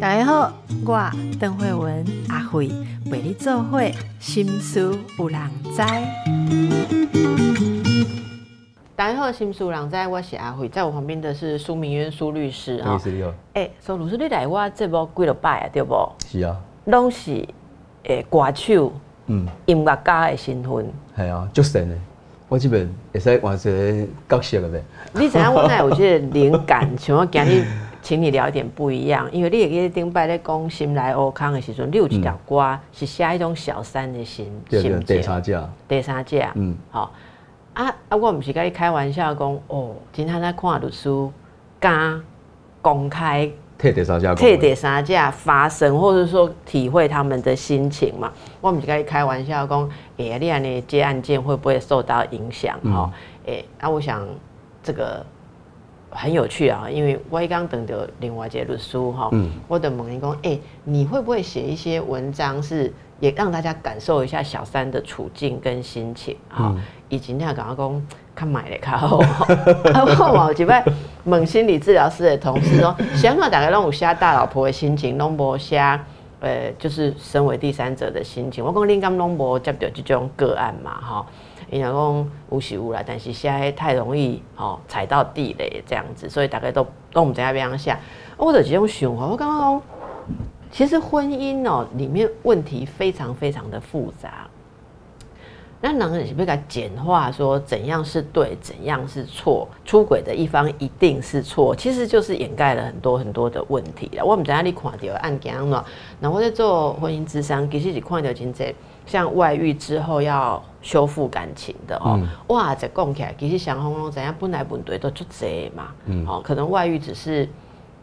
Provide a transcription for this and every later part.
大家好，我邓慧文阿慧陪你做会心思有人知。大家好，心思有人知，我是阿慧，在我旁边的是苏明渊苏律师啊。律师哎，苏律师，你来我这部几落摆啊，对不？是啊。拢是诶歌手，嗯，音乐家的身份。系啊，足神的。我这边会使换一个角色了呗。你怎样？我那有些灵感，想要今日请你聊一点不一样，因为你也记顶摆咧讲心来欧康的时阵，你有一条歌是写一种小三的心心。第三者，第三者，嗯，好。啊啊，我唔是跟你开玩笑讲，哦，今天在看律师加公开。替第三者，替第三者发生，或者说体会他们的心情嘛。我们就可以开玩笑讲，哎，你安尼接案件会不会受到影响？哈，哎，那我想这个很有趣啊，因为我刚等的另外一个书哈，我的问你讲，哎，你会不会写一些文章，是也让大家感受一下小三的处境跟心情啊？以及那刚刚讲。看买的较好，我有一摆问心理治疗师的同事说，想法大概拢有写大老婆的心情，拢无写，呃，就是身为第三者的心情。我讲你敢拢无接到这种个案嘛，哈，伊讲讲有是有啦，但是写太容易，吼，踩到地雷这样子，所以大概都都唔知要怎样写。我的这种想法，我刚刚讲，其实婚姻哦，里面问题非常非常的复杂。那男人是不是该简化说怎样是对，怎样是错？出轨的一方一定是错，其实就是掩盖了很多很多的问题了。我们在哪里看到案件嘛？那我在做婚姻智商，其实是看到真济像外遇之后要修复感情的哦。哇，在讲起来，其实想红红怎样本来本对都就这嘛。嗯，哦，可能外遇只是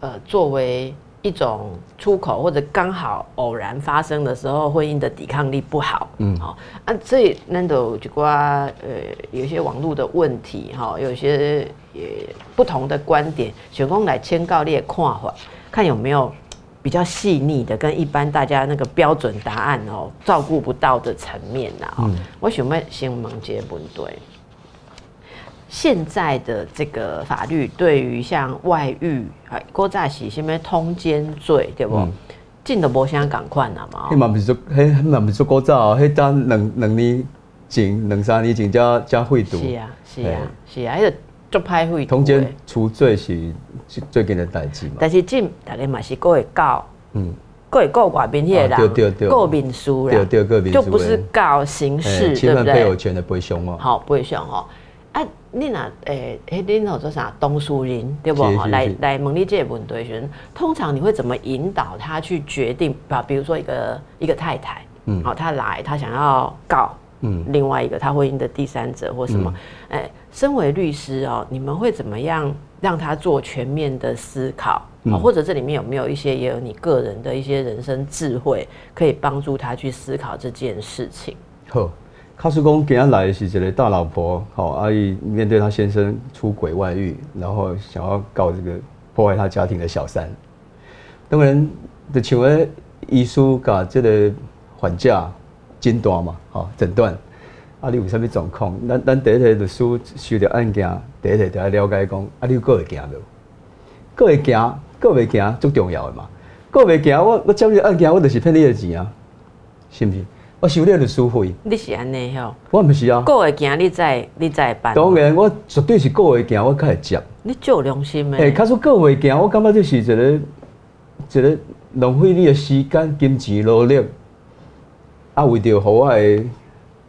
呃作为。一种出口或者刚好偶然发生的时候，婚姻的抵抗力不好，嗯，好啊，所以那都就瓜呃，有些网络的问题哈，有些也不同的观点，选工来签告列看法，看有没有比较细腻的，跟一般大家那个标准答案哦，照顾不到的层面呐，嗯，我想问新闻节本对。现在的这个法律对于像外遇啊、郭在喜什么通奸罪，对不？进的无相赶快了嘛？迄 嘛不是说，迄嘛不是说古早，迄当两两年前、两三年前加加会读。是啊，是啊，是啊，迄个做派会通奸除罪是最近的代志嘛？但是进大家嘛是各会告，嗯，各会告外面迄个人，告民书啦，就不是告刑事，对不对？配偶权的不会凶哦？好，不会凶哈。啊，你那诶，诶，你那做啥？东树人对不？来来，蒙利这问对选，通常你会怎么引导他去决定？啊，比如说一个一个太太，嗯，好，他来，他想要告，嗯，另外一个他婚姻的第三者或什么？哎，身为律师哦，你们会怎么样让他做全面的思考？啊，或者这里面有没有一些也有你个人的一些人生智慧，可以帮助他去思考这件事情？好。卡叔公今天来的是一个大老婆，好阿姨面对她先生出轨外遇，然后想要告这个破坏她家庭的小三。当然，就请问医书甲这个缓假诊断嘛，好诊断。啊，你有啥物状况？咱咱第一个律师收到案件，第一个就要了解讲，啊，你个会行无？个会行，个未行最重要的嘛。个未行，我我接你案件，我就是骗你的钱啊，是不是？我收你的书费，你是安尼吼？我唔是啊。过会行，你再你再办。当然，我绝对是过会行，我较会接。你有良心诶。诶，他说过会行，我感觉这是一个一个浪费你的时间、金钱、努力，啊，为着好我的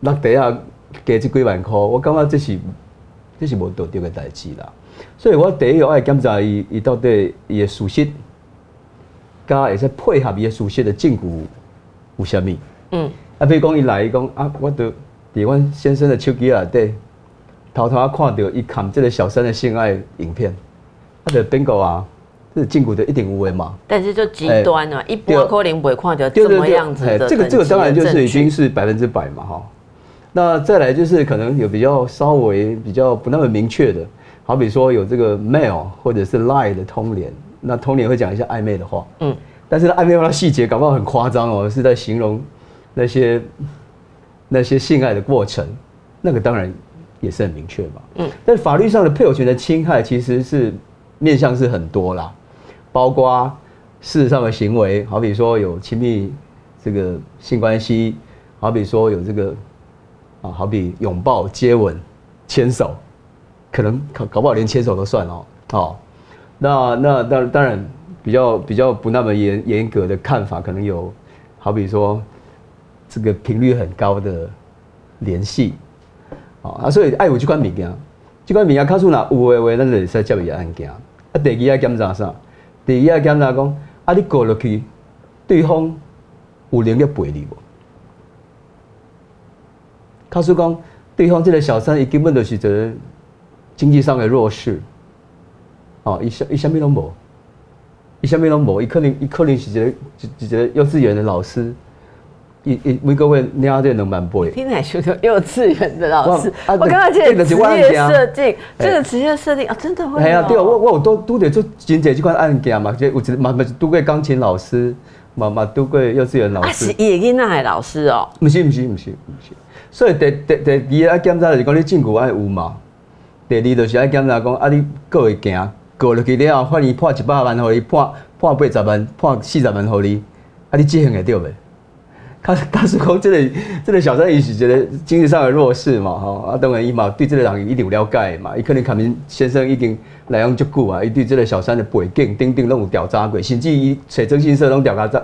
落地啊，加这几万块，我感觉这是这是无道德的代志啦。所以我第一要爱检查伊，伊到底伊的属性，加会使配合伊的属性的证据有啥物？嗯。啊，比如讲，伊来伊讲啊，我伫阮先生的手机内底偷偷啊看到伊看这个小三的性爱影片，啊，就变个啊，这禁锢的一点无为嘛。但是就极端啊，一波可能不会看到这么样子的。这个这个当然就是已经是百分之百嘛哈。那再来就是可能有比较稍微比较不那么明确的，好比说有这个 mail 或者是 line 的通联，那通联会讲一些暧昧的话，嗯，但是暧昧话细节搞不好很夸张哦，是在形容。那些那些性爱的过程，那个当然也是很明确嘛。嗯，但法律上的配偶权的侵害其实是面向是很多啦，包括事实上的行为，好比说有亲密这个性关系，好比说有这个啊，好比拥抱、接吻、牵手，可能搞搞不好连牵手都算哦。好，那那当当然比较比较不那么严严格的看法，可能有好比说这个频率很高的联系，啊，所以爱有这款物件。即款物件，卡数若有诶话，咱就会使接伊案件。啊，第二啊检查啥？第二啊检查讲，啊，你过落去，对方有能力陪你无？卡数讲，对方即个小三，伊根本就是一个经济上的弱势。哦，伊啥伊啥物拢无，伊啥物拢无，伊可能伊可能是一个一一个幼稚园的老师。一一每个月领这两万八，听来说说幼稚园的老师，我刚刚这个职业设定，这个职业设定啊，真的会。系啊，对啊，我我有都都得做真济这款案件嘛，就有一嘛嘛是拄过钢琴老师，嘛嘛拄过幼稚园老师。啊，是叶囡仔的老师哦。不是不是不是不是，所以第第第二啊检查就是讲你证据爱有嘛，第二就是爱检查讲啊你过会行过落去了后，换你判一百万，互你判判八十万，判四十万，互你啊你执行会对袂？他他是讲这个这个小三伊是觉得经济上的弱势嘛，吼啊，当然伊嘛对这个人一定有了解嘛，伊可能卡明先生已经来往足久啊，伊对这个小三的背景、顶顶拢有调查过，甚至伊找征信社拢调查查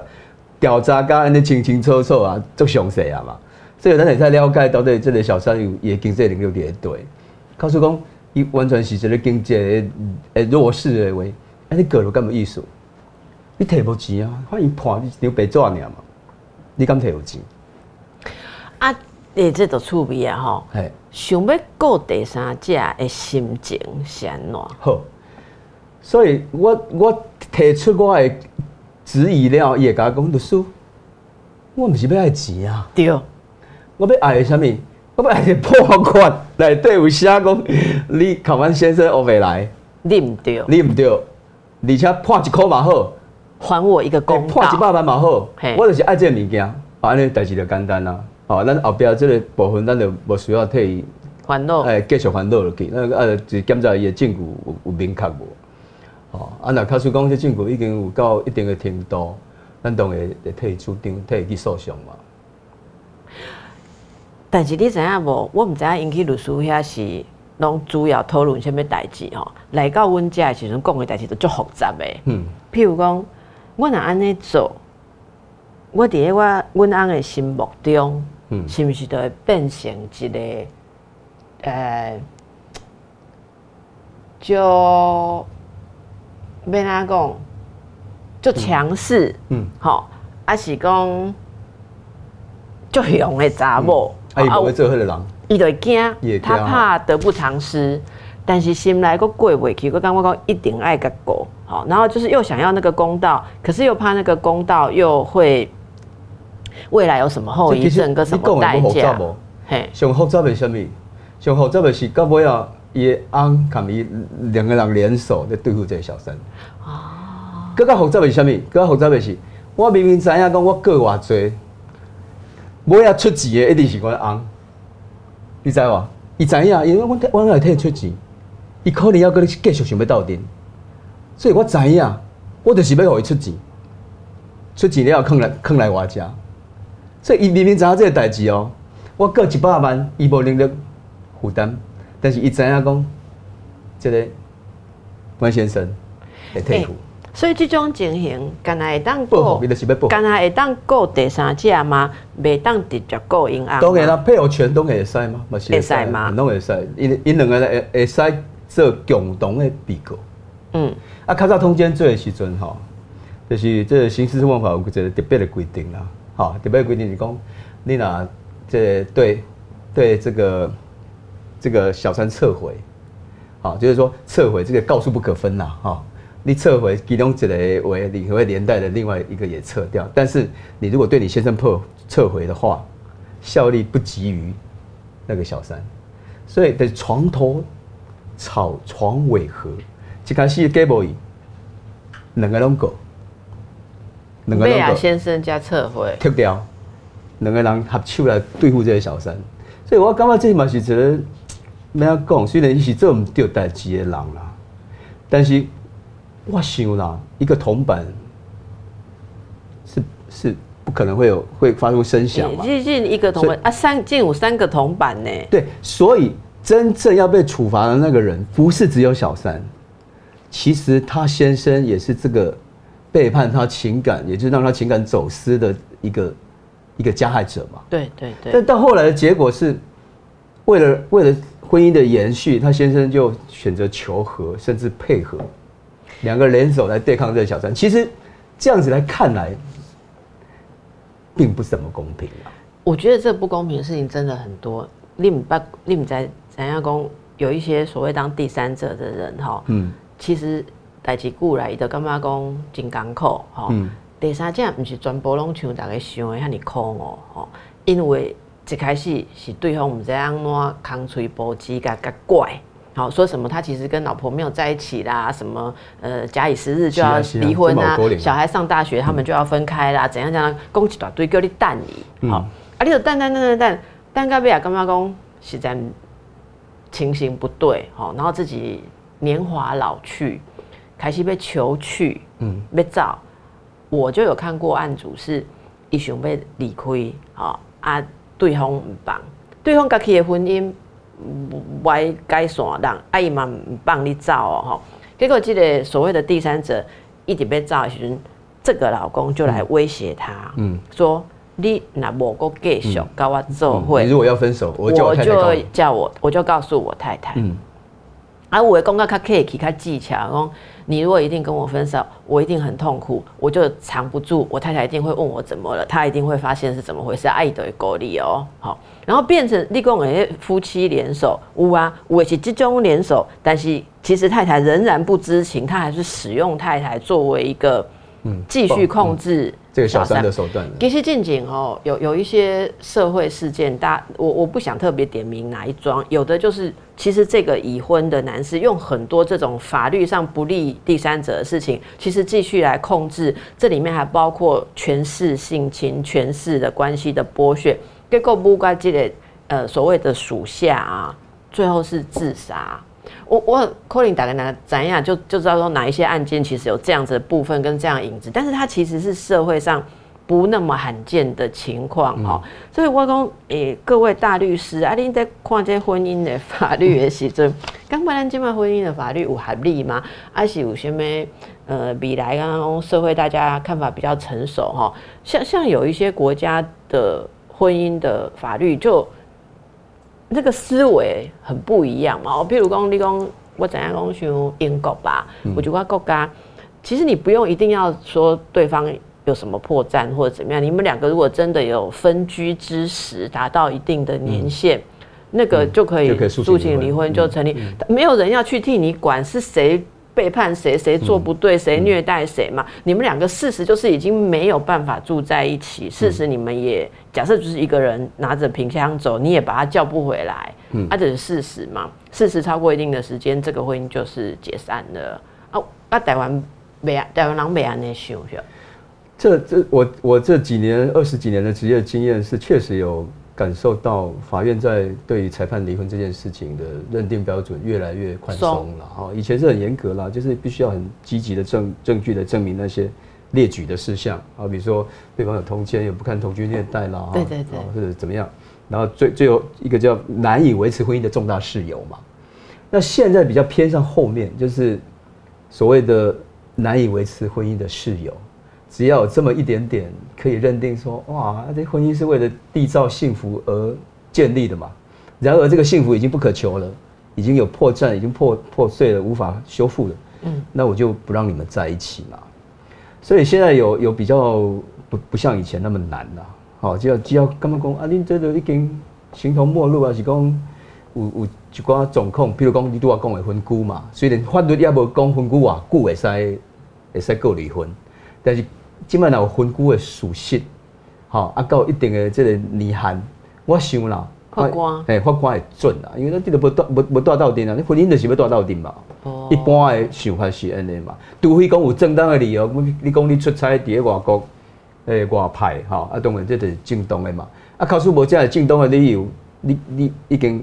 调查甲安尼清清楚楚啊，足详细啊嘛，所以咱会使了解到底这个小三有伊的经济能力伫对，告诉讲伊完全是一个经济诶弱势的话，啊你过了干么意思？你摕无钱啊，反正判你张白纸尔嘛。你敢摕有钱？啊，诶，这都趣味啊吼！嘿，想要过第三者的心情是安怎？好，所以我我提出我的质疑了，伊会甲我讲律师，我毋是要爱钱啊！对，我要爱啥物？我要爱个破款内底有写讲，你考完先生学未来，你毋对，你毋对，而且破一箍嘛好。还我一个公道。破一百万嘛好，我就是爱这个物件，安尼代志就简单啦。哦，咱后壁这个部分，咱就无需要替伊烦恼，哎，继续烦恼落去。那个呃，就检查伊的证据有有明确无？哦，啊，那卡叔讲这证据已经有到一定的程度，咱当然会替伊出定，替伊去诉讼嘛。但是你知影无？我毋知影引起律师遐是拢主要讨论啥物代志吼？来到阮遮的时阵，讲的代志都足复杂的。嗯，譬如讲。我若安尼做，我伫咧我阮翁的心目中，是毋是就会变成一个，呃，就要哪讲，就强势，嗯，吼，啊是讲就凶的查某，啊，伊不会做迄个人，伊就会惊，他怕得不偿失。但是心来个过不去，我刚刚讲一定爱个过，好，然后就是又想要那个公道，可是又怕那个公道又会未来有什么后遗症，跟什么代价？嘿，上复杂的什么？上复杂的是到尾啊，伊翁同伊两个人联手在对付这个小三。哦。更加复杂的是什么？更加复杂的是，我明明知影讲我过偌济，我要出钱的一定是我翁，你知无？伊知影，因为我我来替伊出钱。伊可能要跟你继续想要斗阵，所以我知影，我就是要互伊出钱，出钱了后坑来坑来我遮，所以伊明明知影即个代志哦，我过一百万，伊无能力负担，但是伊知影讲，这个关先生会退付。所以即种情形，敢若会当过，敢若会当过第三者吗？袂当直接过因啊？当然啦，配偶权都会使吗？会使吗？拢会使，因因两个会会使。做共同的被告，嗯，啊，较早通奸罪的时阵吼，就是这个刑事诉讼法有一个特别的规定啦，吼，特别规定是讲，你若这对对这个这个小三撤回，好，就是说撤回这个告诉不可分呐，哈，你撤回其中一个为你会连带的另外一个也撤掉，但是你如果对你先生破撤回的话，效力不及于那个小三，所以的床头。草床尾和，一开始给无伊，两个拢过，两个拢过。先生加撤回，踢掉，两个人合手来对付这个小三，所以我感觉这嘛是一个，咩讲？虽然伊是做唔对代志的人啦，但是我想啦，一个铜板是是不可能会有会发出声响嘛？接近一个铜板啊，三近有三个铜板呢。对，所以真正要被处罚的那个人，不是只有小三，其实他先生也是这个背叛他情感，也就是让他情感走私的一个一个加害者嘛。对对对。但到后来的结果是，为了为了婚姻的延续，他先生就选择求和，甚至配合，两个联手来对抗这个小三。其实这样子来看来，并不是怎么公平啊。我觉得这不公平的事情真的很多。另不另在怎样讲？有一些所谓当第三者的人哈，嗯，其实代志过来的干嘛讲真艰苦哈。第三者不是全部拢像大家想的遐尼苦哦，吼，因为一开始是对方唔知安怎空吹波机甲甲怪，好说什么他其实跟老婆没有在一起啦，什么呃假以时日就要离婚啊，小孩上大学他们就要分开啦，怎样怎样，讲一大堆叫你等你，好，啊你就等等等等等，等到尾啊干嘛讲实在。情形不对，好，然后自己年华老去，开始被求去，嗯，被造，我就有看过案主是一想被离开，好啊，对方唔帮，对方家己的婚姻歪改线，让阿姨嘛唔帮你造哦，吼，结果这个所谓的第三者一直被造的时阵，这个老公就来威胁他，嗯，说。你那无个继续跟我做会，你如果要分手，我就叫我，我就告诉我太太。嗯，啊我讲到他可以其他技巧，讲你如果一定跟我分手，我一定很痛苦，我就藏不住。我太太一定会问我怎么了，她一定会发现是怎么回事，爱的鼓励哦。好，然后变成立功诶夫妻联手，有啊，我是集中联手，但是其实太太仍然不知情，她还是使用太太作为一个嗯继续控制。这个小三的手段，其实近景哦，有有一些社会事件，大我我不想特别点名哪一桩，有的就是其实这个已婚的男士用很多这种法律上不利第三者的事情，其实继续来控制，这里面还包括权势性侵、权势的关系的剥削，结果不该这个呃所谓的属下啊，最后是自杀。我我 calling 打给哪怎样就就知道说哪一些案件其实有这样子的部分跟这样影子，但是它其实是社会上不那么罕见的情况哈。所以我讲诶，各位大律师啊，你在看这婚姻的法律的时阵，刚本来今嘛婚姻的法律有合理吗？还是有什么呃未来刚刚社会大家看法比较成熟哈？像像有一些国家的婚姻的法律就。那个思维很不一样嘛。哦，譬如讲，你讲我怎样讲像英国吧，我觉得国家其实你不用一定要说对方有什么破绽或者怎么样。你们两个如果真的有分居之时，达到一定的年限，那个就可以诉请离婚就成立。没有人要去替你管是谁。背叛谁？谁做不对？谁虐待谁嘛？你们两个事实就是已经没有办法住在一起。事实你们也假设就是一个人拿着瓶箱走，你也把他叫不回来。嗯，啊，这是事实嘛？事实超过一定的时间，这个婚姻就是解散了。啊啊！台湾没啊，台湾人没安尼想是？这这我我这几年二十几年的职业经验是确实有。感受到法院在对于裁判离婚这件事情的认定标准越来越宽松了哈，以前是很严格啦，就是必须要很积极的证证据来证明那些列举的事项啊，比如说对方有通奸，有不看同居虐待啦，对对对，或者怎么样，然后最最后一个叫难以维持婚姻的重大事由嘛，那现在比较偏向后面，就是所谓的难以维持婚姻的事由。只要有这么一点点，可以认定说，哇，这婚姻是为了缔造幸福而建立的嘛？然而这个幸福已经不可求了，已经有破绽，已经破破碎了，无法修复了。嗯，那我就不让你们在一起嘛。所以现在有有比较不不像以前那么难了。好，只要只要刚刚讲啊，你这都已经形同陌路啊，是讲有有一寡状况，比如讲你拄我讲的分居嘛，虽然法律也无讲分居偌久会使会使够离婚，但是。即摆若有分居的属性，吼啊，到一定的即个年限，我想啦，法官，嘿，法官会准啦，因为咱这个无带无无带到定啊，你婚姻就是要带到阵嘛。哦。一般的想法是安尼嘛，除非讲有正当的理由，你讲你出差伫咧外国，诶外派，吼啊，当然这就是正当的嘛。啊，考试无这正当的理由，你你已经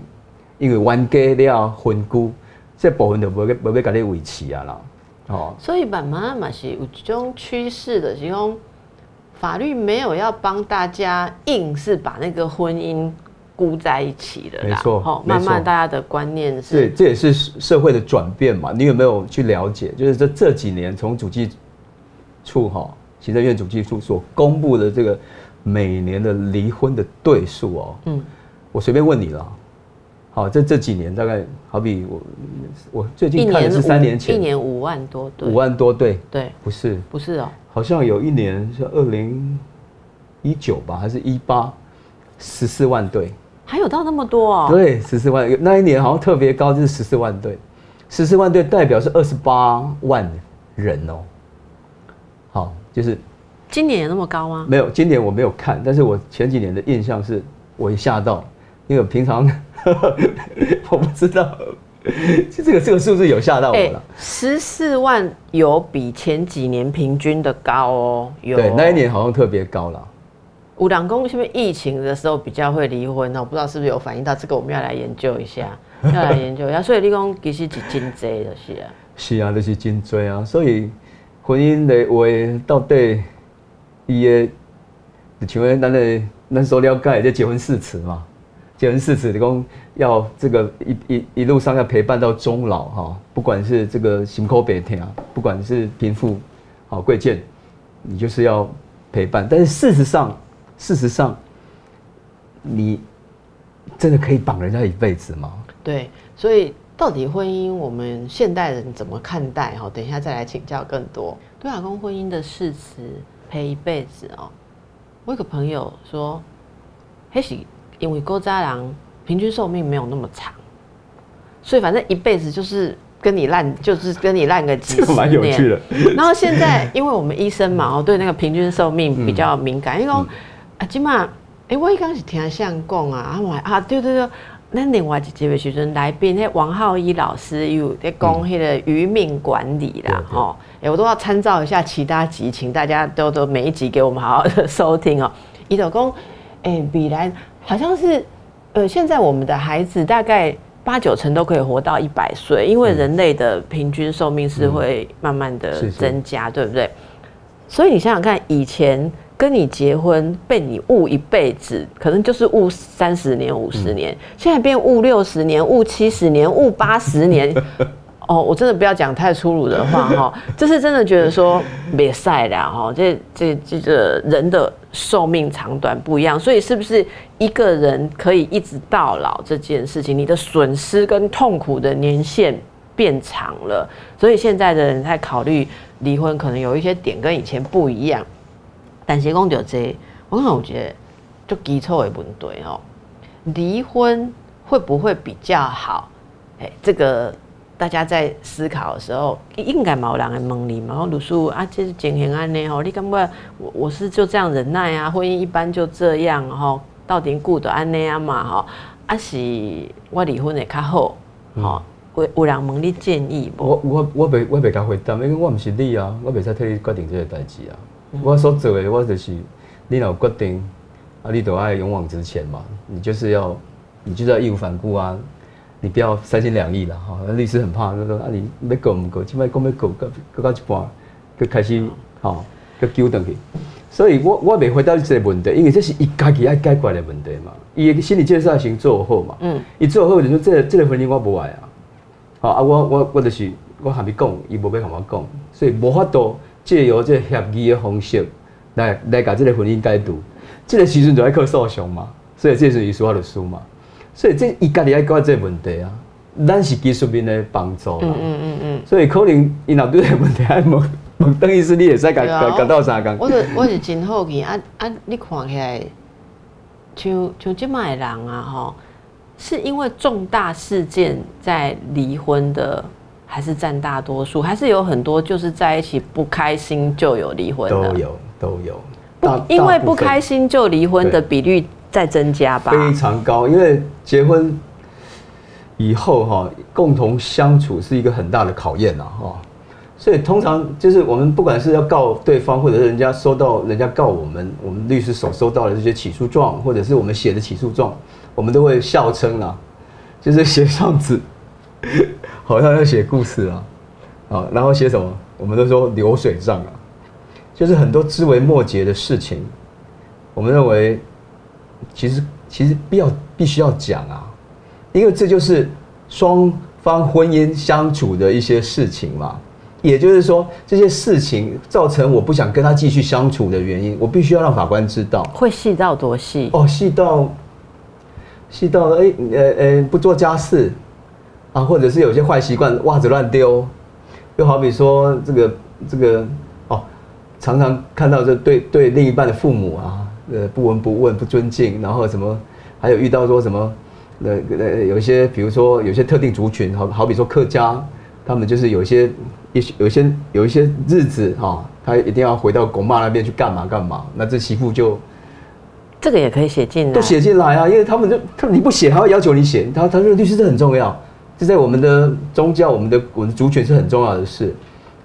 因为冤家了分居，这部分就无要无要甲你维持啊啦。哦，所以慢慢嘛是有一种趋势的，是讲法律没有要帮大家硬是把那个婚姻箍在一起的啦。没错，慢慢大家的观念是。对，这也是社会的转变嘛。你有没有去了解？就是这这几年从主计处哈，行政院主计处所公布的这个每年的离婚的对数哦。嗯，我随便问你了。好，这这几年大概好比我，我最近看的是三年前，一年五万多对，五万多对，对，不是，不是哦，好像有一年是二零一九吧，还是一八，十四万对，还有到那么多哦，对，十四万，那一年好像特别高，就是十四万对，十四万对代表是二十八万人哦，好，就是今年有那么高吗？没有，今年我没有看，但是我前几年的印象是，我一吓到，因为平常。我不知道，这个这个数字有吓到我了。十四万有比前几年平均的高哦，有。对，那一年好像特别高了。五两公是不是疫情的时候比较会离婚呢？我不知道是不是有反映到这个，我们要来研究一下，要来研究一下。所以你讲其实是真济的是啊，是啊，就是真济啊。所以婚姻的话，到底伊的，就像咱的咱所了解，这结婚誓词嘛。结婚誓词，你讲要这个一一一路上要陪伴到终老哈，不管是这个行口北天啊，不管是贫富好贵贱，你就是要陪伴。但是事实上，事实上，你真的可以绑人家一辈子吗？对，所以到底婚姻，我们现代人怎么看待？哈，等一下再来请教更多。对老公婚姻的誓词陪一辈子哦，我有个朋友说，嘿是。因为勾渣郎平均寿命没有那么长，所以反正一辈子就是跟你烂，就是跟你烂个几十年。蛮有趣的。然后现在，因为我们医生嘛，哦，对那个平均寿命比较敏感，因为啊，起码，哎，我一刚是听相讲啊，啊，我啊，对对对，那另外几位学生来宾，那王浩一老师有在讲那个余命管理啦，哦，哎，我都要参照一下其他集，请大家都都每一集给我们好好的收听哦。伊就讲，哎，比来。好像是，呃，现在我们的孩子大概八九成都可以活到一百岁，因为人类的平均寿命是会慢慢的增加，对不对？所以你想想看，以前跟你结婚被你误一辈子，可能就是误三十年、五十年，现在变误六十年、误七十年、误八十年。哦，我真的不要讲太粗鲁的话 哈，就是真的觉得说别晒了哈，这这这个人的寿命长短不一样，所以是不是一个人可以一直到老这件事情，你的损失跟痛苦的年限变长了，所以现在的人在考虑离婚，可能有一些点跟以前不一样。但是讲就这，我可能我觉得就基础的问题哦，离婚会不会比较好？哎，这个。大家在思考的时候，应该冇人来问你嘛？鲁叔啊，这是情形安尼吼，你感觉我我是就这样忍耐啊？婚姻一般就这样吼，到底顾得安尼啊嘛？吼，啊是我离婚会较好？吼，有有人问你建议不？我我我袂我袂甲回答，因为我毋是你啊，我袂使替你决定即个代志啊。我所做的，我就是你有决定啊，你都爱勇往直前嘛，你就是要你就是要义无反顾啊。你不要三心两意了哈，律师很怕，他说啊，你没够唔够，起码讲要够，够够到一半，就开始哈，就纠等去。所以我我未回答这个问题，因为这是伊家己爱解决的问题嘛。伊的心理建设先做好嘛。嗯。伊做好就说，这这个婚姻我不爱啊。好啊，我我我就是我还没讲，伊无要跟我讲，所以无法度借由这协议的方式来来把这个婚姻解读。这个时阵就爱靠诉讼嘛，所以这是伊说的书嘛。所以这伊家己爱解这问题啊，咱是技术面的帮助啦。嗯嗯嗯嗯。所以可能伊若对这问题爱问问邓医师，你会使甲甲甲到啥讲？我是我是真好奇啊啊！你看起来像像这卖人啊吼，是因为重大事件在离婚的，还是占大多数？还是有很多就是在一起不开心就有离婚的？都有都有。不，因为不开心就离婚的比率。在增加吧，非常高，因为结婚以后哈，共同相处是一个很大的考验呐哈，所以通常就是我们不管是要告对方，或者是人家收到人家告我们，我们律师所收到的这些起诉状，或者是我们写的起诉状，我们都会笑称啊，就是写上字，好像要写故事啊，啊，然后写什么？我们都说流水账啊，就是很多枝微末节的事情，我们认为其实其实必要必须要讲啊，因为这就是双方婚姻相处的一些事情嘛。也就是说，这些事情造成我不想跟他继续相处的原因，我必须要让法官知道。会细到多细？哦，细到细到哎呃呃不做家事啊，或者是有些坏习惯，袜子乱丢。又好比说这个这个哦，常常看到这对对另一半的父母啊，呃不闻不问不尊敬，然后什么还有遇到说什么呃呃有一些比如说有些特定族群，好好比说客家，他们就是有一些一些有一些有一些日子哈，他一定要回到公妈那边去干嘛干嘛，那这媳妇就这个也可以写进来，都写进来啊，因为他们就他你不写，他会要求你写，他他说律师这很重要。这在我们的宗教，我们的我们的族群是很重要的事。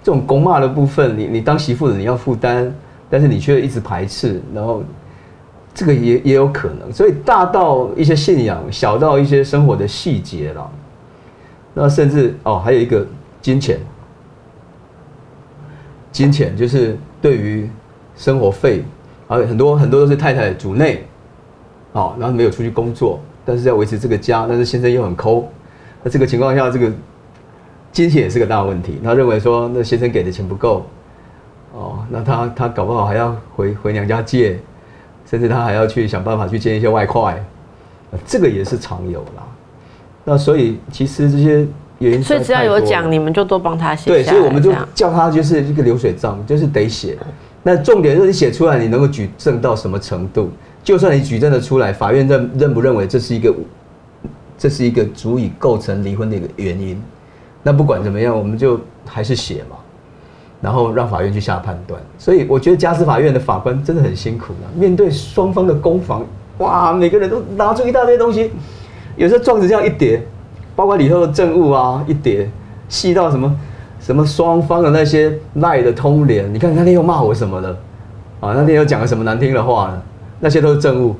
这种公骂的部分，你你当媳妇的你要负担，但是你却一直排斥，然后这个也也有可能。所以大到一些信仰，小到一些生活的细节了。那甚至哦，还有一个金钱，金钱就是对于生活费，啊很多很多都是太太主内，哦，然后没有出去工作，但是要维持这个家，但是先生又很抠。那这个情况下，这个金钱也是个大问题。他认为说，那先生给的钱不够，哦，那他他搞不好还要回回娘家借，甚至他还要去想办法去借一些外快，这个也是常有啦。那所以其实这些原因，所以只要有奖，你们就多帮他写。对，所以我们就叫他就是一个流水账，就是得写。那重点就是你写出来，你能够举证到什么程度？就算你举证的出来，法院认认不认为这是一个？这是一个足以构成离婚的一个原因，那不管怎么样，我们就还是写嘛，然后让法院去下判断。所以我觉得家事法院的法官真的很辛苦啊，面对双方的攻防，哇，每个人都拿出一大堆东西，有时候状子这样一叠，包括里头的证物啊一叠，细到什么什么双方的那些赖的通联，你看那天又骂我什么的，啊，那天又讲了什么难听的话呢？那些都是证物。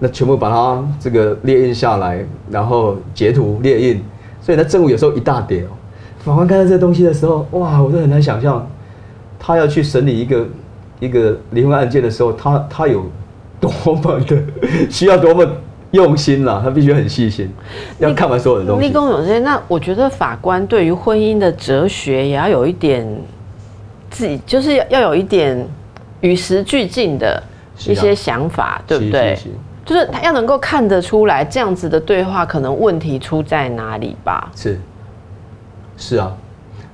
那全部把它这个列印下来，然后截图列印，所以那证物有时候一大叠哦。法官看到这东西的时候，哇，我都很难想象，他要去审理一个一个离婚案件的时候，他他有多么的需要多么用心啦，他必须很细心，要看完所有的东西。立功有些，那我觉得法官对于婚姻的哲学也要有一点自己，就是要要有一点与时俱进的一些想法，对不对？就是他要能够看得出来，这样子的对话可能问题出在哪里吧？是，是啊。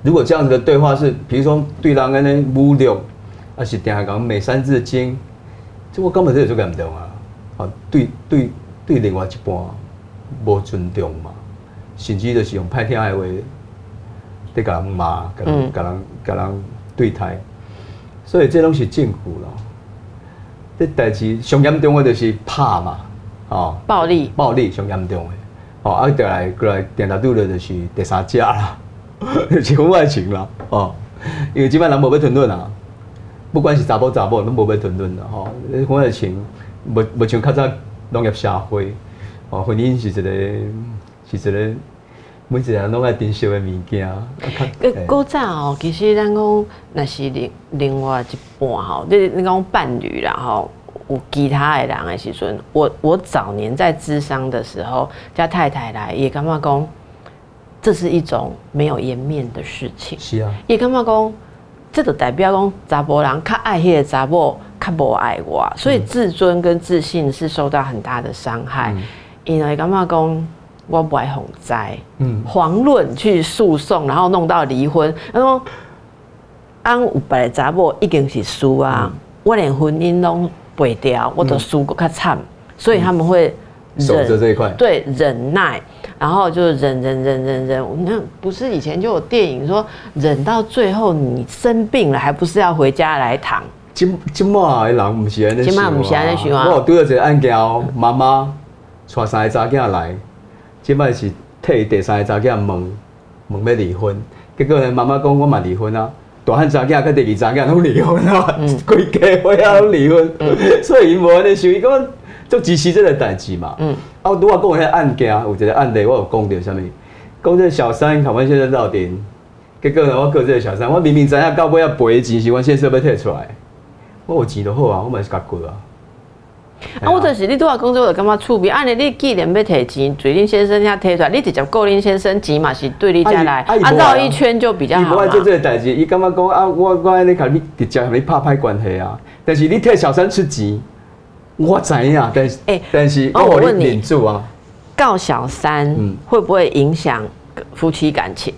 如果这样子的对话是，比如说对人安尼侮辱，还是定下讲美三字经，这我根本就做唔到啊！啊，对对对，另外一半无尊重嘛，甚至就是用歹听的话，在甲人骂，甲人甲人甲人对待，所以这拢是政府咯。这代志上严重的就是怕嘛，哦，暴力，暴力上严重的，哦，啊，再来过来电台度的就是第三者啦，是婚外情啦，哦，因为基本人无要谈论啊，不管是查甫查某，拢无要谈论的吼，婚外情无无像较早农业社会，哦，婚姻是一个是一个每一个人拢爱珍惜的物件。诶，古早哦，其实咱讲那是另另外一半吼，你你讲伴侣啦吼，有其他的人的时阵，我我早年在智商的时候，叫太太来也感觉讲，这是一种没有颜面的事情。是啊，也感觉讲，这就代表讲查甫人较爱迄个查某，较无爱我，所以自尊跟自信是受到很大的伤害。因为感觉讲。我不爱哄灾，嗯，遑论去诉讼，然后弄到离婚。他说，安有白查某已经是输啊，我连婚姻都背掉，我都输过较惨，所以他们会守着这一块，对，忍耐，然后就忍忍忍忍。忍。那不是以前就有电影说，忍到最后你生病了，还不是要回家来躺？今今嘛的人不是安尼想啊，我对着一个案件，妈妈带三个查囝来。今摆是替第三个查囝问问要离婚，结果呢，妈妈讲我嘛离婚啊，大汉查囝跟第二查囝拢离婚啊，规家伙啊拢离婚，所以伊无安尼想，伊讲做支持这个代志嘛。啊，拄啊讲迄个案件，有一个案例我有讲到啥物？讲这小三台湾现在闹点，结果呢，我告这个小三，我明明知影到尾要赔钱是阮先生要摕出来，我有钱就好啊，我嘛是甲过啊。啊，我就是你拄仔工作就感觉趣味，安尼你既然要摕钱，对恁先生遐摕出来，你直接告恁先生钱嘛是对你家来，啊绕一圈就比较好嘛伊无爱。做这个代志，伊感觉讲啊，我我安尼甲你直接甲你拍歹关系啊。但是你替小三出钱，我怎样，但是、欸但是哦我问你领住啊。告小三嗯会不会影响夫妻感情？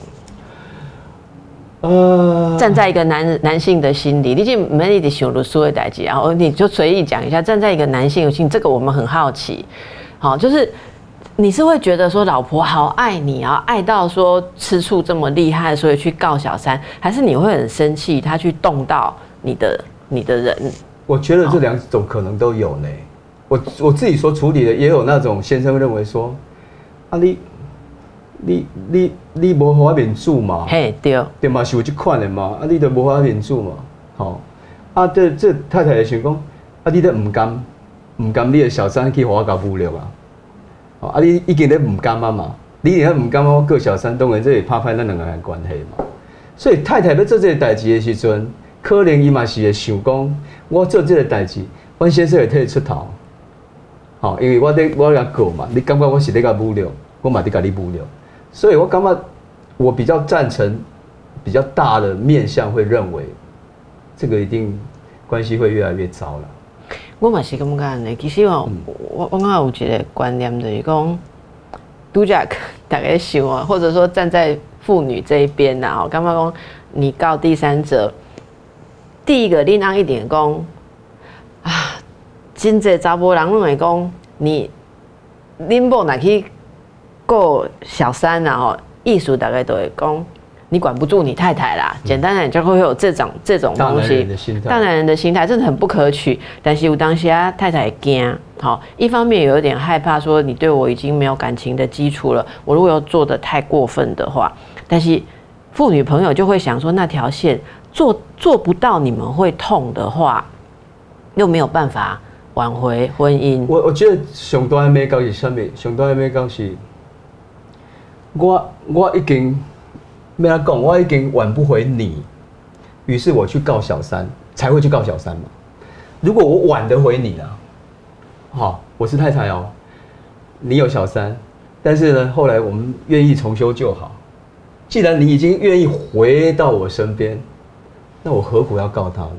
呃，站在一个男男性的心理，你就没你想律师的代际，然后你就随意讲一下。站在一个男性的心，这个我们很好奇。好，就是你是会觉得说老婆好爱你啊，爱到说吃醋这么厉害，所以去告小三，还是你会很生气，他去动到你的你的人？我觉得这两种可能都有呢。我我自己所处理的也有那种先生认为说，啊你你你你无互我面子嘛，嘿，对，对嘛是有这款的嘛，啊你都无互我面子嘛，吼、啊这这太太会想讲，啊你都唔甘唔甘你的小三去互我搞污了啊，哦啊你已经咧唔甘啊嘛，你已经唔甘啊，我过小三当然这会拍拍咱两个人的关系嘛，所以太太要做这个代志的时阵，可能伊嘛是会想讲，我做这个代志，阮先生会替你出头。吼，因为我咧我甲告嘛，你感觉我是咧甲侮辱，我嘛伫甲你侮辱，所以我感觉我比较赞成比较大的面向会认为，这个一定关系会越来越糟了。我嘛是感觉安尼。其实哦，我我我有一个观念就是讲，拄则 大家想啊，或者说站在妇女这一边呐，哦，感觉讲你告第三者，第一个你让一点讲啊，真济查甫人拢会讲你，恁某若去过小三然后艺术大概都会讲。你管不住你太太啦，简单来讲就会有这种这种东西。大男人的心态真的很不可取。但是有当下太太惊，好，一方面有一点害怕，说你对我已经没有感情的基础了，我如果要做的太过分的话，但是妇女朋友就会想说，那条线做做不到，你们会痛的话，又没有办法挽回婚姻。我我觉得上大的美感是什么？上大的美感是，我我已经要安讲，我已经挽不回你，于是我去告小三，才会去告小三嘛。如果我挽得回你了，好，我是太太哦，你有小三，但是呢，后来我们愿意重修旧好。既然你已经愿意回到我身边，那我何苦要告他呢？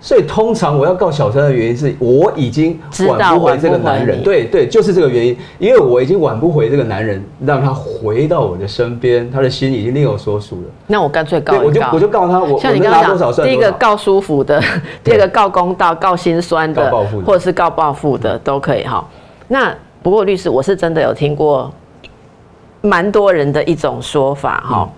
所以通常我要告小三的原因是我已经挽不回这个男人，对对，就是这个原因，因为我已经挽不回这个男人，让他回到我的身边，他的心已经另有所属了。那我干脆告对，我就我。就告他，我像你刚刚讲。第一个告舒服的，第二个告公道、告心酸的或者是告报复的都可以哈。那不过律师，我是真的有听过蛮多人的一种说法哈，嗯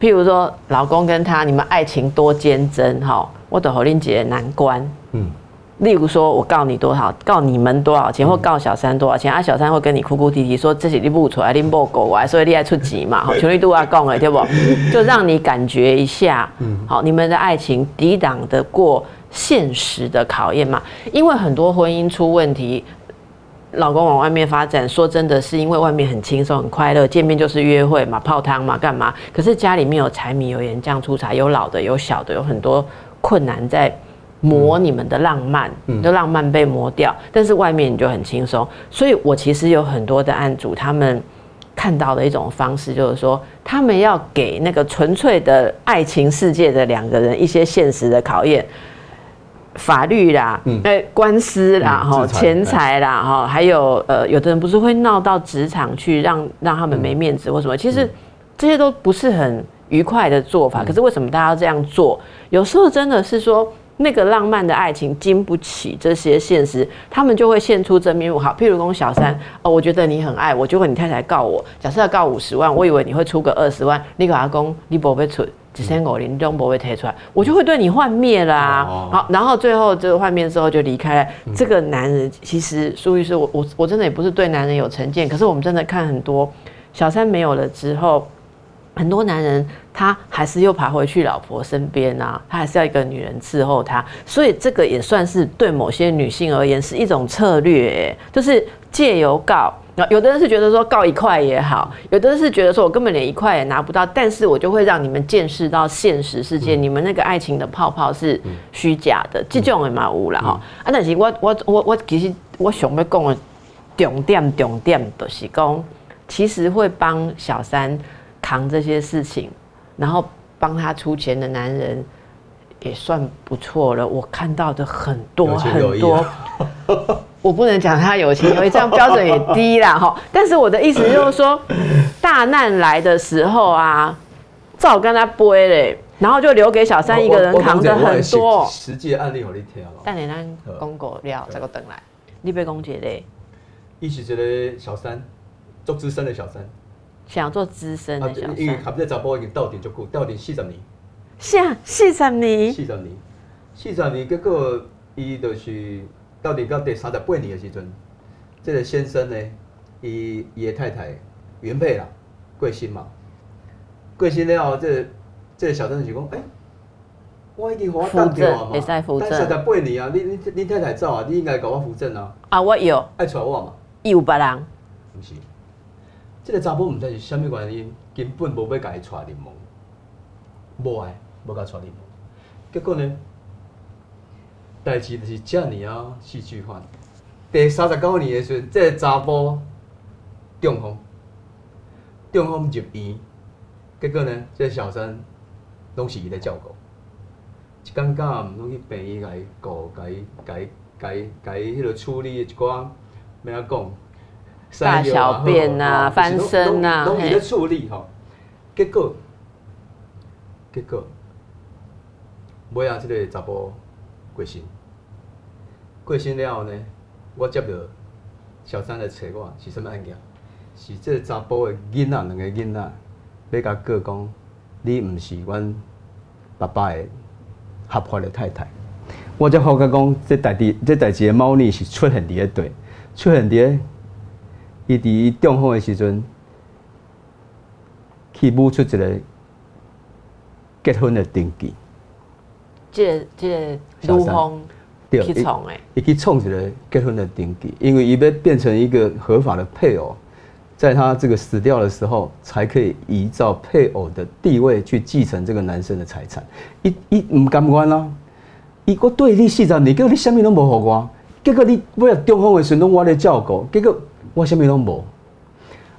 譬如说老公跟他你们爱情多坚贞哈，我的侯令姐难关。嗯，例如说，我告你多少，告你们多少钱，或告小三多少钱，啊，小三会跟你哭哭啼啼说这是你不出来，你不狗来，所以你爱出钱嘛，好，权力度要讲的，对不？就让你感觉一下，好，你们的爱情抵挡得过现实的考验嘛？因为很多婚姻出问题。老公往外面发展，说真的是因为外面很轻松很快乐，见面就是约会嘛，泡汤嘛，干嘛？可是家里面有柴米油盐酱醋茶，有老的有小的，有很多困难在磨你们的浪漫，嗯就浪漫被磨掉。但是外面你就很轻松，所以我其实有很多的案主，他们看到的一种方式就是说，他们要给那个纯粹的爱情世界的两个人一些现实的考验。法律啦，嗯哎、官司啦，哈、嗯钱财啦，哈，还有呃，有的人不是会闹到职场去让让他们没面子或什么，其实这些都不是很愉快的做法。可是为什么大家要这样做？有时候真的是说。那个浪漫的爱情经不起这些现实，他们就会现出真面目。好，譬如讲小三，哦，我觉得你很爱我，结果你太太告我，假设要告五十万，我以为你会出个二十万，你给阿公你不会出，一千五零都不会贴出来，我就会对你幻灭啦、哦好，然后最后这个幻灭之后就离开了。这个男人其实苏律师，我我我真的也不是对男人有成见，可是我们真的看很多小三没有了之后，很多男人他还是又爬回去老婆身边啊，他还是要一个女人伺候他，所以这个也算是对某些女性而言是一种策略、欸就是借由告。那有的人是觉得说告一块也好，有的人是觉得说我根本连一块也拿不到，但是我就会让你们见识到现实世界，你们那个爱情的泡泡是虚假的，这种也蛮有啦哈。啊，但是我我我我其实我想要讲的重点重点就是讲，其实会帮小三扛这些事情，然后帮他出钱的男人也算不错了。我看到的很多很多。我不能讲他有情有义，这样标准也低啦哈。但是我的意思就是说，大难来的时候啊，照跟他背嘞，然后就留给小三一个人扛着很多。实际案例我你听了。但你咱公过了，再个等来，你别讲这个。伊是一个小三，做资深的小三。想做资深的小三。因为他们这查甫已经到底足久，到底四十年。是啊，四十年。四十年，四十年，结果伊就是。到底到第三十八年的时阵，这个先生呢，伊伊的太太原配啦，过身嘛，过身了后，这这个小三就讲，哎，我已经和我当掉啊嘛，但三十八年啊，你你你太太走啊，你应该给我扶正啊。啊，我有。爱娶我嘛？有别人。不是，这个查甫唔知是虾米原因，根本无要甲伊娶入门，无爱，无甲娶入门，结果呢？代志就是遮尔啊，戏剧化。第三十九年的时阵，这个查甫中风，中风入院，结果呢，这小三拢是伊咧照顾，一间假毋拢去病院甲伊顾，甲伊甲伊甲伊甲伊迄落处理一寡，要安讲？大小便啊，翻身啊，拢伊咧处理吼。结果，结果，尾啊，即个查甫过身。过身了后呢，我接到小三来找我，是什么案件？是这查甫的囡仔，两个囡仔要甲告讲，你毋是阮爸爸的合法的太太。我才发觉讲，这代志这代志的猫腻是出现伫咧对，出现伫咧伊伫中风的时阵，去舞出一个结婚的登记。这这女方。去创诶，伊去创一个结婚的登记，因为伊要变成一个合法的配偶，在他这个死掉的时候，才可以依照配偶的地位去继承这个男生的财产。伊伊唔甘愿啦，伊我对你四十年，结果你啥物拢无互我，结果你为了中风的时阵我咧照顾，结果我啥物拢无。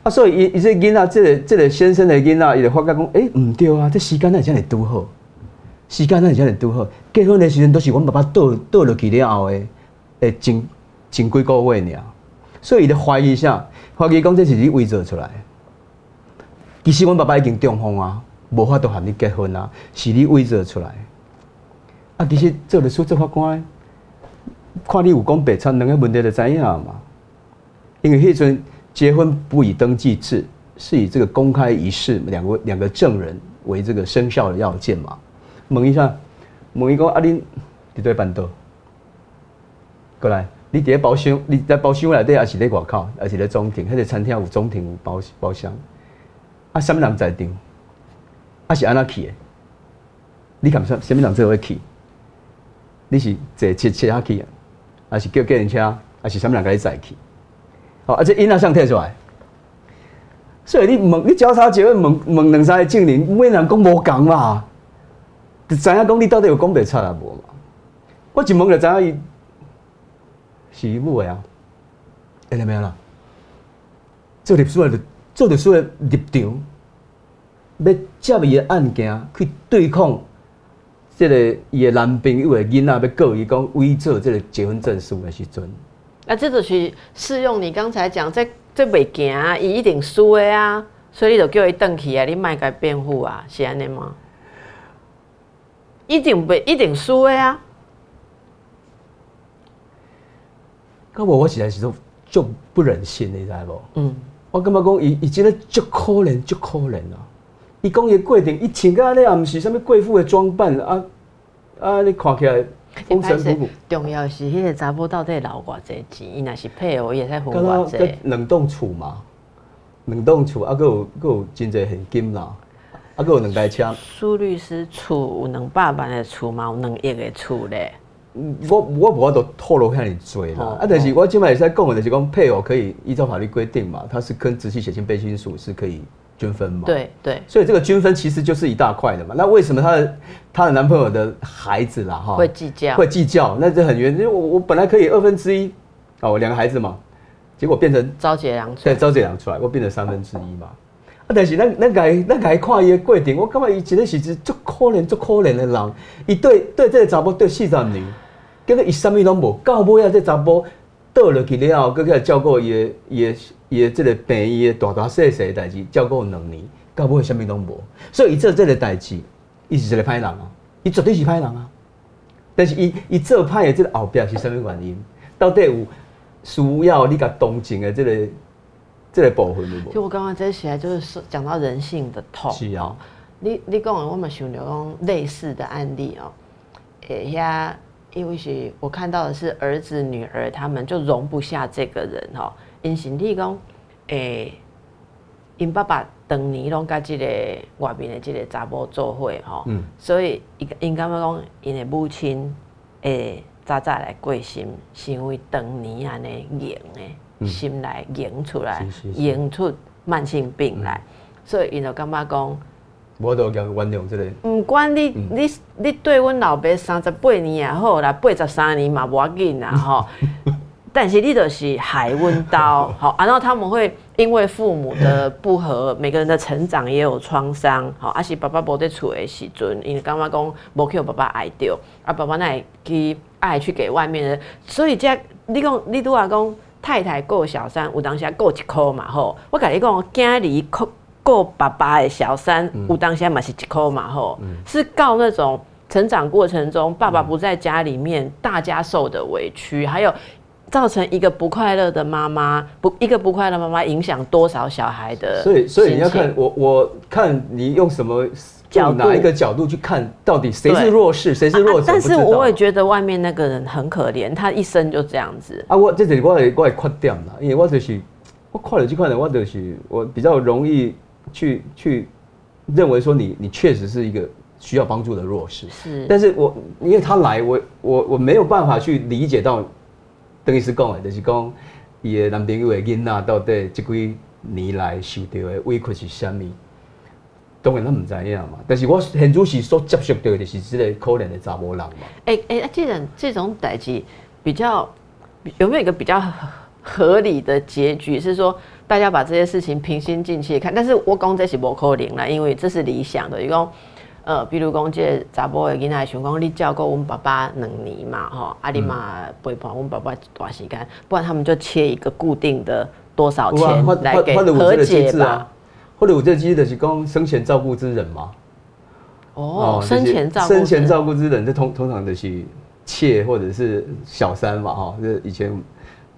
啊，所以伊伊这囡仔，这个这个先生的囡仔，伊就发觉讲，诶，唔对啊，这时间哪会这样拄好？时间哪会这样拄好？结婚的时阵都是阮爸爸倒倒落去了后的，诶，前前几个月尔，所以伊就怀疑下，怀疑讲这是你伪造出来。其实阮爸爸已经中风啊，无法度和你结婚啊，是你伪造出来。啊，其实做律师做法官，看你有讲白差两个问题就知影嘛。因为迄阵结婚不以登记制，是以这个公开仪式，两个两个证人为这个生效的要件嘛。问一下，问伊讲啊，恁伫对办桌？过来，你伫咧包厢，你在包厢内底，还是咧外口，还是咧中庭？迄个餐厅有中庭有包包厢。啊，什么人在场？啊，是安怎去的？你看什什么人做会去？你是坐车车下去，还是叫计程车？还是什么人甲你载去？好，而且音啊，上摕出来。所以你问，你交叉结问问问两三个证人，每人讲无共嘛？就知影讲你到底有讲白差啊无嘛？我一问就知影伊是伊母的啊，听到没有啦？做律师的，做律师的立场，要接伊的案件去对抗即个伊的男朋友的囡仔，要告伊讲伪造即个结婚证书的时阵，啊，这就是适用你刚才讲，这这袂行，伊一定输的啊，所以你就叫伊登去啊，你卖甲辩护啊，是安尼吗？一定袂一定输的啊！咁无我实在是都足不忍心，你知无？嗯，我感觉讲伊伊真个足可怜，足可怜啊！伊讲伊过程，伊穿个安尼也毋是啥物贵妇的装扮啊啊！你看起来风尘仆仆。重要是迄个查甫到底留偌济钱？伊若是配偶，伊会使分偌济？两栋厝嘛，两栋厝啊，佮有佮有真侪现金啦。啊，有两台车。苏律师厝有两百万的厝嘛，有两亿的厝咧。我我无法度透露遐尼多啦，哦啊，但是我今摆也在讲的就是讲配偶可以依照法律规定嘛，他是跟直系血亲被亲属是可以均分嘛。。对对，所以这个均分其实就是一大块的嘛。那为什么她的她的男朋友的孩子啦哈会计较会计较？那这很冤，因为我我本来可以二分之一啊，我两个孩子嘛，结果变成招姐两对招姐两出来，我变成三分之一嘛。啊，但是咱咱该咱该看伊的过程，我感觉伊真的是一足可怜足可怜的人。伊对对这个查某对四十年，结果伊啥物拢无，到尾啊这查某倒落去了后，搁起来照顾伊的伊的伊的这个病伊的大大细细的代志，照顾两年，到尾啥物拢无。所以伊做这个代志，伊是一个歹人啊，伊绝对是歹人啊。但是伊伊做歹的这个后壁是什么原因？到底有需要你甲同情的这个这个部分有无？就我刚刚在起来，就是说讲到人性的痛。是啊，你你讲的我们想到讲类似的案例哦，诶呀，因为是我看到的是儿子女儿他们就容不下这个人哦，因是你讲诶，因爸爸当年拢甲这个外面的这个查某做伙吼，嗯。所以因因感觉讲因的母亲诶早早来过身，是因为当年安尼赢的心来赢出来嗯是是，是。赢出慢性病来，所以因就感觉讲。我都叫原谅这个，毋管你、嗯。你你对阮老爸三十八年也好啦，八十三年嘛无要紧啦吼。但是你就是海温刀，好，啊然后他们会因为父母的不和，每个人的成长也有创伤，好，啊是爸爸无在厝的时阵，因为感觉讲无去爸爸爱着，啊爸爸那会去爱去给外面的，所以这你讲你拄啊讲太太顾小三，有当时顾一箍嘛吼，我甲你讲，囝儿顾顾爸爸的小三，有当时嘛是一箍嘛吼，是告那种成长过程中爸爸不在家里面，大家受的委屈，还有。造成一个不快乐的妈妈，不一个不快乐妈妈影响多少小孩的所以所以你要看我我看你用什么角度哪一个角度去看，到底谁是弱势，谁是弱者？啊但是我也觉得外面那个人很可怜，他一生就这样子。啊，我这是我的我的缺点啦，因为我就是我看了这块的，我就是我比较容易去去认为说你你确实是一个需要帮助的弱势，是，但是我因为他来，我我我没有办法去理解到，等于是讲的，就是讲伊的男朋友的囡仔到底这几年来受到的委屈是啥物？当然咱唔知影嘛，但是我现主是所接触到的就是这个可怜的查某人嘛。哎哎、啊这种这种代际比较有没有一个比较合合理的结局？是说大家把这些事情平心静气地看，但是我讲这是不可能啦，因为这是理想的。一共呃，比如讲这个查甫的囡仔想讲，你照顾阮爸爸两年嘛，吼，啊你嘛陪伴阮爸爸一段时间，不然他们就切一个固定的多少钱或来给和解吧或者我这个机制就是讲生前照顾之人嘛。哦，就是生前照顾生前照顾之人，这通通常的是妾或者是小三嘛，哈，这以前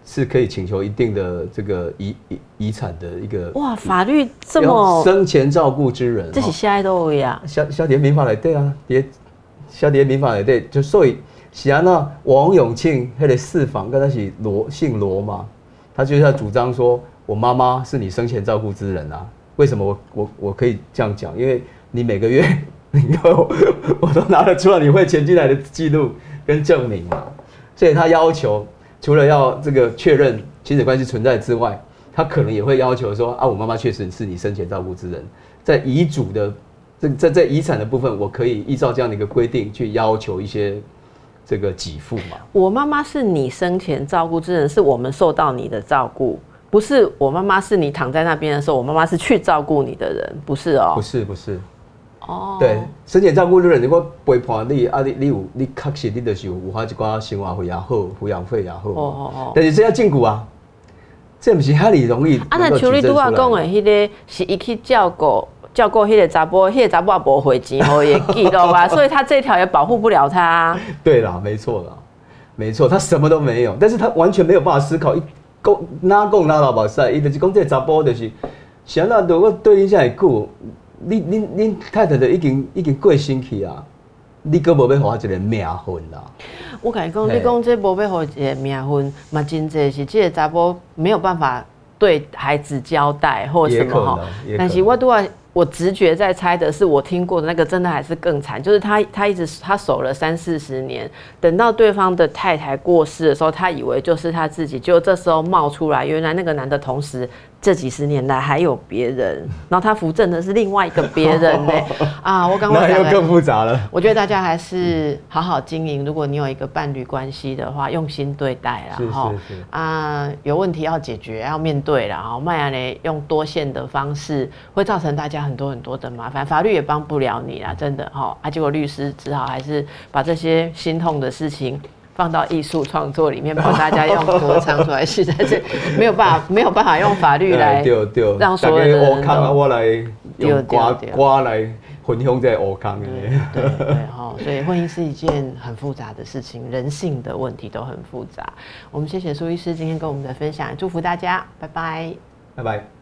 是可以请求一定的这个遗遗遗产的一个哇，法律这要么，生前照顾之人，哈这是现在都有呀。小小蝶民法来对啊，蝶小蝶民法来对，就所以是安那王永庆他的四房，跟他是罗姓罗嘛，他就是要主张说，我妈妈是你生前照顾之人啊。为什么我我我可以这样讲？因为你每个月 你看我都拿得出来你会钱进来的记录跟证明嘛，所以他要求除了要这个确认亲子关系存在之外，他可能也会要求说啊，我妈妈确实是你生前照顾之人，在遗嘱的这在在遗产的部分，我可以依照这样的一个规定去要求一些这个给付嘛。我妈妈是你生前照顾之人，是我们受到你的照顾，不是我妈妈是你躺在那边的时候，我妈妈是去照顾你的人，不是哦不。是不是，哦，对，生前照顾的人，如果陪伴你啊，你你有你确实你就是有有花一寡生活费也好，抚养费也好。哦哦哦但是这要禁锢啊，这不是遐尼容易啊，那能够像你拄仔举证出来讲的，迄个是伊去照顾照顾迄个查甫，迄个查甫也无回钱，互伊的记录啊，所以他这条也保护不了他啊。对啦，没错啦，没错，他什么都没有，但是他完全没有办法思考，一讲哪讲哪流目屎，伊就是讲这个查甫就是，谁那如果对你这样久，你恁恁太太就已经已经过身去啊，你阁无要互我一个命分啦。我甲你讲，嘿你讲这无要互一个命分，嘛真济是这个查甫没有办法对孩子交代或什么吼。但是我拄仔我直觉在猜的是，我听过的那个真的还是更惨，就是他他一直他守了三四十年，等到对方的太太过世的时候，他以为就是他自己，就这时候冒出来，原来那个男的同时这几十年来还有别人，然后他扶正的是另外一个别人呢 啊！我刚刚那又更复杂了。我觉得大家还是好好经营，如果你有一个伴侣关系的话，用心对待啦，哈啊，有问题要解决要面对了，哈，麦亚呢用多线的方式会造成大家。很多很多的麻烦，法律也帮不了你啦，真的哈。啊，结果律师只好还是把这些心痛的事情放到艺术创作里面，帮大家用歌唱出来。实在是没有办法，没有办法用法律来让所有的人都。我来用歌歌来分享这乌康的。对对哈，所以婚姻是一件很复杂的事情，人性的问题都很复杂。我们谢谢苏医师今天跟我们的分享，祝福大家，拜拜，拜拜。